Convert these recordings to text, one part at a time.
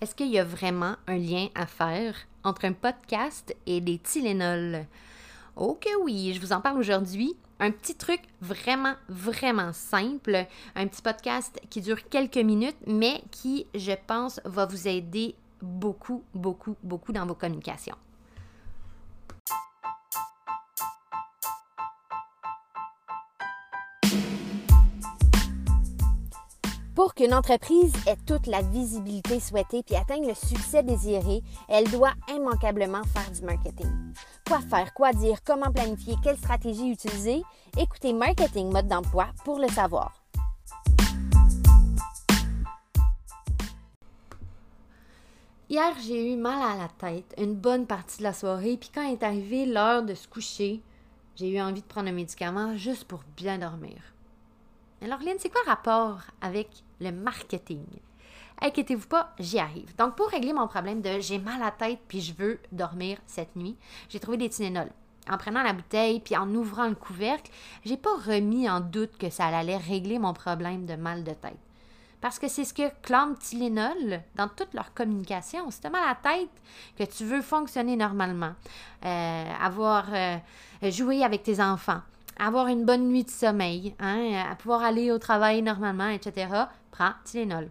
Est-ce qu'il y a vraiment un lien à faire entre un podcast et des Tylenol? Ok oui, je vous en parle aujourd'hui. Un petit truc vraiment, vraiment simple. Un petit podcast qui dure quelques minutes, mais qui, je pense, va vous aider beaucoup, beaucoup, beaucoup dans vos communications. Pour qu'une entreprise ait toute la visibilité souhaitée puis atteigne le succès désiré, elle doit immanquablement faire du marketing. Quoi faire, quoi dire, comment planifier, quelle stratégie utiliser? Écoutez Marketing Mode d'emploi pour le savoir. Hier, j'ai eu mal à la tête une bonne partie de la soirée, puis quand est arrivée l'heure de se coucher, j'ai eu envie de prendre un médicament juste pour bien dormir. Alors, Lynn, c'est quoi le rapport avec le marketing? Inquiétez-vous pas, j'y arrive. Donc, pour régler mon problème de j'ai mal à la tête puis je veux dormir cette nuit, j'ai trouvé des Tylenol. En prenant la bouteille puis en ouvrant le couvercle, j'ai pas remis en doute que ça allait régler mon problème de mal de tête. Parce que c'est ce que clame Tylenol dans toute leur communication. Si tu mal à la tête, que tu veux fonctionner normalement, euh, avoir euh, joué avec tes enfants, avoir une bonne nuit de sommeil, hein, à pouvoir aller au travail normalement, etc., prends Tylenol.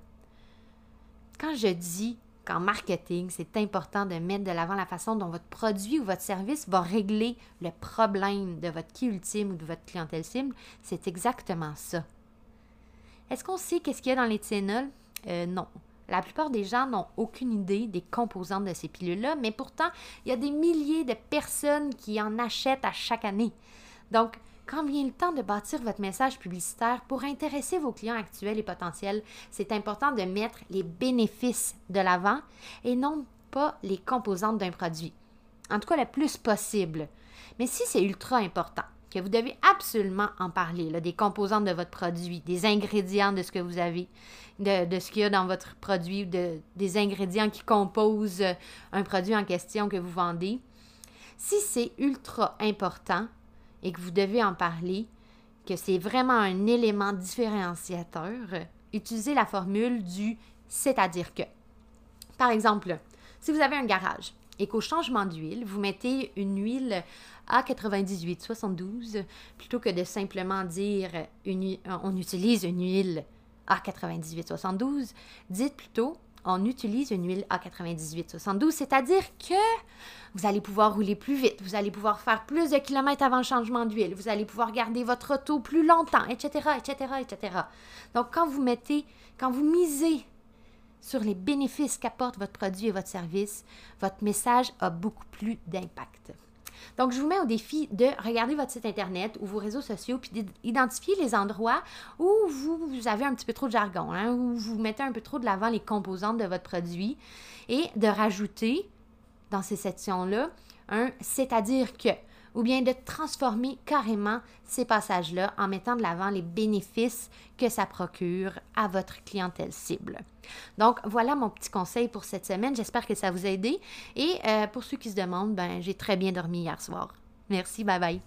Quand je dis qu'en marketing, c'est important de mettre de l'avant la façon dont votre produit ou votre service va régler le problème de votre qui ultime ou de votre clientèle cible, c'est exactement ça. Est-ce qu'on sait qu'est-ce qu'il y a dans les Tylenol? Euh, non. La plupart des gens n'ont aucune idée des composantes de ces pilules-là, mais pourtant, il y a des milliers de personnes qui en achètent à chaque année. Donc, quand vient le temps de bâtir votre message publicitaire pour intéresser vos clients actuels et potentiels, c'est important de mettre les bénéfices de l'avant et non pas les composantes d'un produit. En tout cas, le plus possible. Mais si c'est ultra important, que vous devez absolument en parler, là, des composantes de votre produit, des ingrédients de ce que vous avez, de, ce qu'il y a dans votre produit, de, des ingrédients qui composent un produit en question que vous vendez. Si c'est ultra important, et que vous devez en parler, que c'est vraiment un élément différenciateur, utilisez la formule du c'est-à-dire que. Par exemple, si vous avez un garage et qu'au changement d'huile, vous mettez une huile A9872, plutôt que de simplement dire on utilise une huile A9872, dites plutôt on utilise une huile A9872, c'est-à-dire que vous allez pouvoir rouler plus vite, vous allez pouvoir faire plus de kilomètres avant le changement d'huile, vous allez pouvoir garder votre auto plus longtemps, etc., etc., etc. Donc, quand vous mettez, quand vous misez sur les bénéfices qu'apporte votre produit et votre service, votre message a beaucoup plus d'impact. Donc, je vous mets au défi de regarder votre site Internet ou vos réseaux sociaux, puis d'identifier les endroits où vous, avez un petit peu trop de jargon, hein, où vous mettez un peu trop de l'avant les composantes de votre produit, et de rajouter dans ces sections-là un c'est-à-dire que ou bien de transformer carrément ces passages-là en mettant de l'avant les bénéfices que ça procure à votre clientèle cible. Donc, voilà mon petit conseil pour cette semaine. J'espère que ça vous a aidé. Et euh, pour ceux qui se demandent, ben, j'ai très bien dormi hier soir. Merci, bye bye.